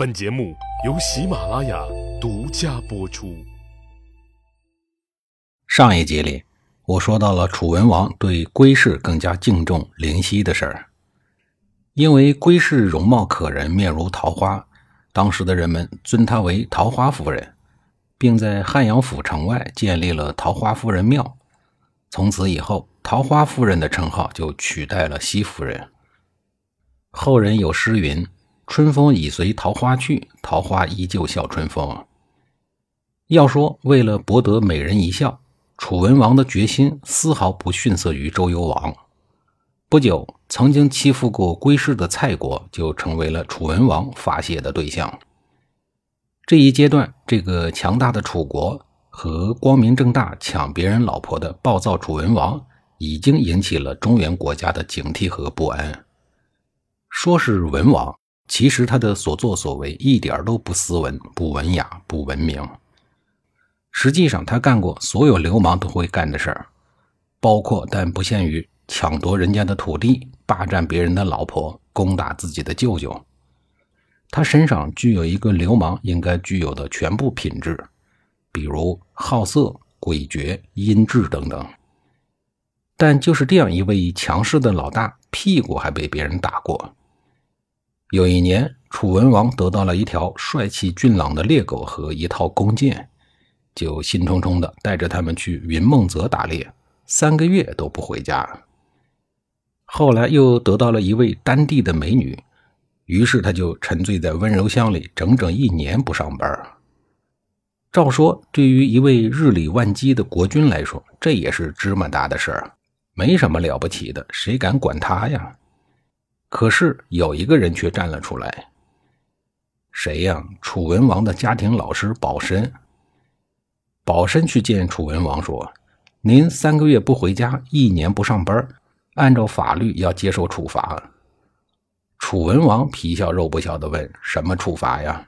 本节目由喜马拉雅独家播出。上一集里，我说到了楚文王对归氏更加敬重灵犀的事儿，因为归氏容貌可人，面如桃花，当时的人们尊她为桃花夫人，并在汉阳府城外建立了桃花夫人庙。从此以后，桃花夫人的称号就取代了西夫人。后人有诗云。春风已随桃花去，桃花依旧笑春风。要说为了博得美人一笑，楚文王的决心丝毫不逊色于周幽王。不久，曾经欺负过归氏的蔡国就成为了楚文王发泄的对象。这一阶段，这个强大的楚国和光明正大抢别人老婆的暴躁楚文王，已经引起了中原国家的警惕和不安。说是文王。其实他的所作所为一点都不斯文、不文雅、不文明。实际上，他干过所有流氓都会干的事儿，包括但不限于抢夺人家的土地、霸占别人的老婆、攻打自己的舅舅。他身上具有一个流氓应该具有的全部品质，比如好色、诡谲、阴质等等。但就是这样一位强势的老大，屁股还被别人打过。有一年，楚文王得到了一条帅气俊朗的猎狗和一套弓箭，就兴冲冲地带着他们去云梦泽打猎，三个月都不回家。后来又得到了一位丹地的美女，于是他就沉醉在温柔乡里，整整一年不上班。照说，对于一位日理万机的国君来说，这也是芝麻大的事儿，没什么了不起的，谁敢管他呀？可是有一个人却站了出来，谁呀？楚文王的家庭老师保申。保申去见楚文王说：“您三个月不回家，一年不上班，按照法律要接受处罚。”楚文王皮笑肉不笑的问：“什么处罚呀？”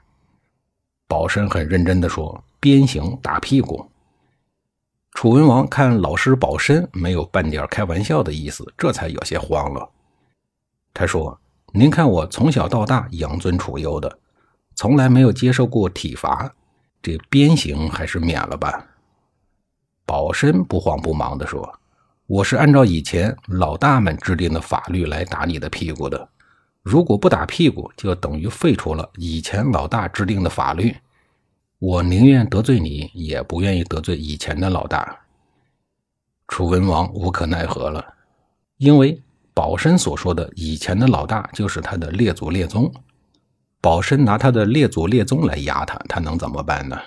保申很认真的说：“鞭刑，打屁股。”楚文王看老师保申没有半点开玩笑的意思，这才有些慌了。他说：“您看我从小到大养尊处优的，从来没有接受过体罚，这鞭刑还是免了吧。”保身不慌不忙地说：“我是按照以前老大们制定的法律来打你的屁股的，如果不打屁股，就等于废除了以前老大制定的法律。我宁愿得罪你，也不愿意得罪以前的老大。”楚文王无可奈何了，因为。保申所说的以前的老大就是他的列祖列宗，保申拿他的列祖列宗来压他，他能怎么办呢？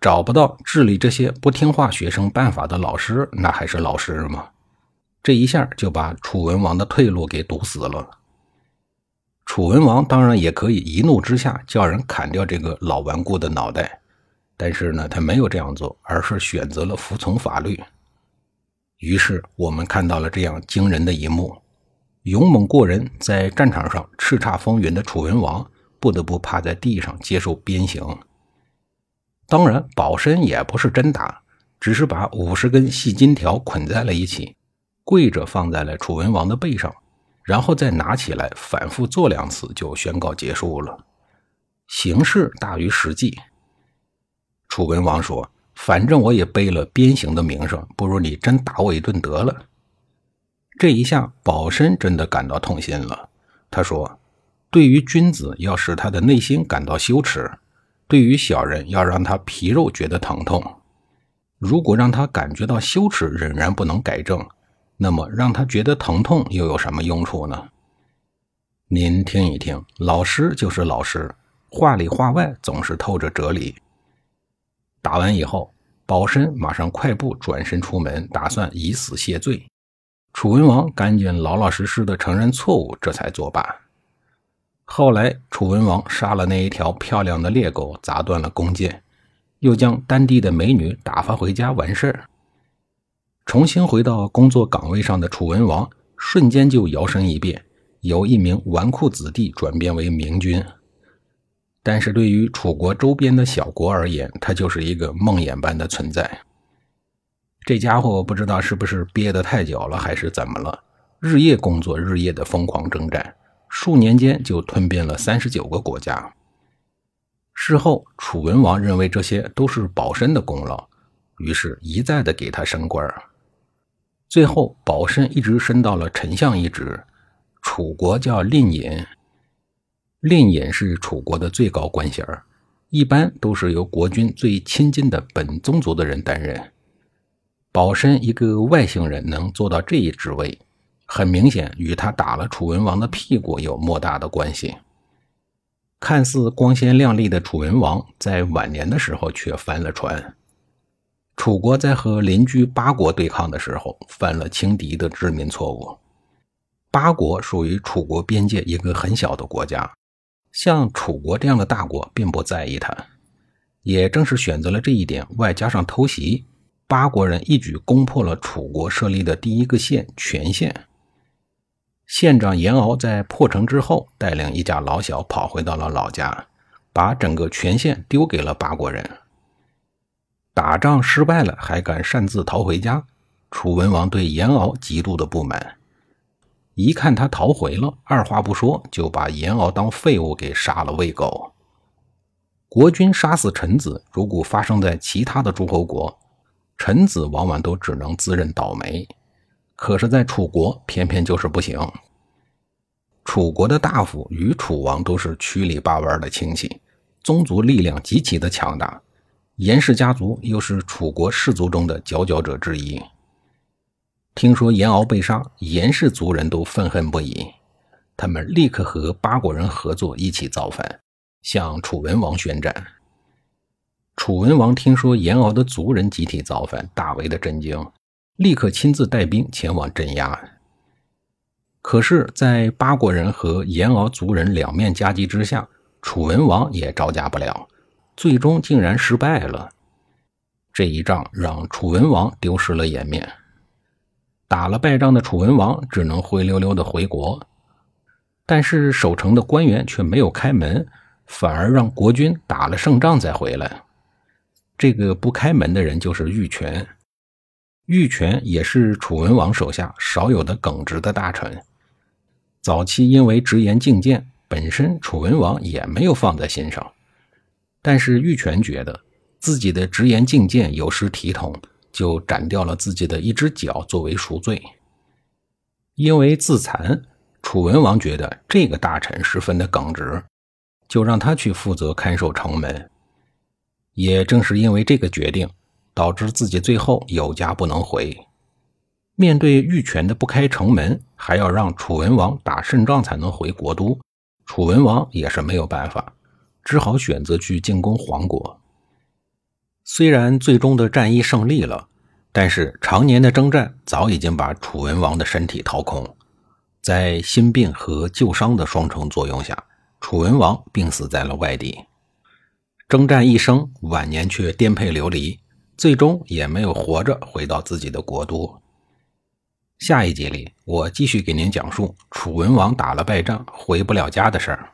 找不到治理这些不听话学生办法的老师，那还是老师吗？这一下就把楚文王的退路给堵死了。楚文王当然也可以一怒之下叫人砍掉这个老顽固的脑袋，但是呢，他没有这样做，而是选择了服从法律。于是我们看到了这样惊人的一幕：勇猛过人，在战场上叱咤风云的楚文王不得不趴在地上接受鞭刑。当然，保身也不是真打，只是把五十根细金条捆在了一起，跪着放在了楚文王的背上，然后再拿起来反复做两次，就宣告结束了。形式大于实际。楚文王说。反正我也背了鞭刑的名声，不如你真打我一顿得了。这一下，保身真的感到痛心了。他说：“对于君子，要使他的内心感到羞耻；对于小人，要让他皮肉觉得疼痛。如果让他感觉到羞耻仍然不能改正，那么让他觉得疼痛又有什么用处呢？”您听一听，老师就是老师，话里话外总是透着哲理。打完以后，保身马上快步转身出门，打算以死谢罪。楚文王赶紧老老实实的承认错误，这才作罢。后来，楚文王杀了那一条漂亮的猎狗，砸断了弓箭，又将当地的美女打发回家完事儿。重新回到工作岗位上的楚文王，瞬间就摇身一变，由一名纨绔子弟转变为明君。但是对于楚国周边的小国而言，他就是一个梦魇般的存在。这家伙不知道是不是憋得太久了，还是怎么了，日夜工作，日夜的疯狂征战，数年间就吞并了三十九个国家，事后，楚文王认为这些都是保身的功劳，于是一再的给他升官最后，保身一直升到了丞相一职。楚国叫令尹，令尹是楚国的最高官衔一般都是由国君最亲近的本宗族的人担任。保身一个外姓人能做到这一职位，很明显与他打了楚文王的屁股有莫大的关系。看似光鲜亮丽的楚文王，在晚年的时候却翻了船。楚国在和邻居八国对抗的时候，犯了轻敌的致命错误。八国属于楚国边界一个很小的国家，像楚国这样的大国并不在意他。也正是选择了这一点，外加上偷袭，八国人一举攻破了楚国设立的第一个县全县。县长严敖在破城之后，带领一家老小跑回到了老家，把整个全县丢给了八国人。打仗失败了，还敢擅自逃回家，楚文王对严敖极度的不满。一看他逃回了，二话不说就把严敖当废物给杀了喂狗。国君杀死臣子，如果发生在其他的诸侯国，臣子往往都只能自认倒霉。可是，在楚国偏偏就是不行。楚国的大夫与楚王都是曲里八弯的亲戚，宗族力量极其的强大。严氏家族又是楚国氏族中的佼佼者之一。听说严敖被杀，严氏族人都愤恨不已，他们立刻和八国人合作，一起造反，向楚文王宣战。楚文王听说严敖的族人集体造反，大为的震惊。立刻亲自带兵前往镇压，可是，在八国人和严敖族人两面夹击之下，楚文王也招架不了，最终竟然失败了。这一仗让楚文王丢失了颜面，打了败仗的楚文王只能灰溜溜的回国，但是守城的官员却没有开门，反而让国君打了胜仗再回来。这个不开门的人就是玉泉。玉泉也是楚文王手下少有的耿直的大臣。早期因为直言进谏，本身楚文王也没有放在心上。但是玉泉觉得自己的直言进谏有失体统，就斩掉了自己的一只脚作为赎罪。因为自残，楚文王觉得这个大臣十分的耿直，就让他去负责看守城门。也正是因为这个决定。导致自己最后有家不能回。面对玉泉的不开城门，还要让楚文王打胜仗才能回国都，楚文王也是没有办法，只好选择去进攻黄国。虽然最终的战役胜利了，但是常年的征战早已经把楚文王的身体掏空。在心病和旧伤的双重作用下，楚文王病死在了外地。征战一生，晚年却颠沛流离。最终也没有活着回到自己的国都。下一集里，我继续给您讲述楚文王打了败仗回不了家的事儿。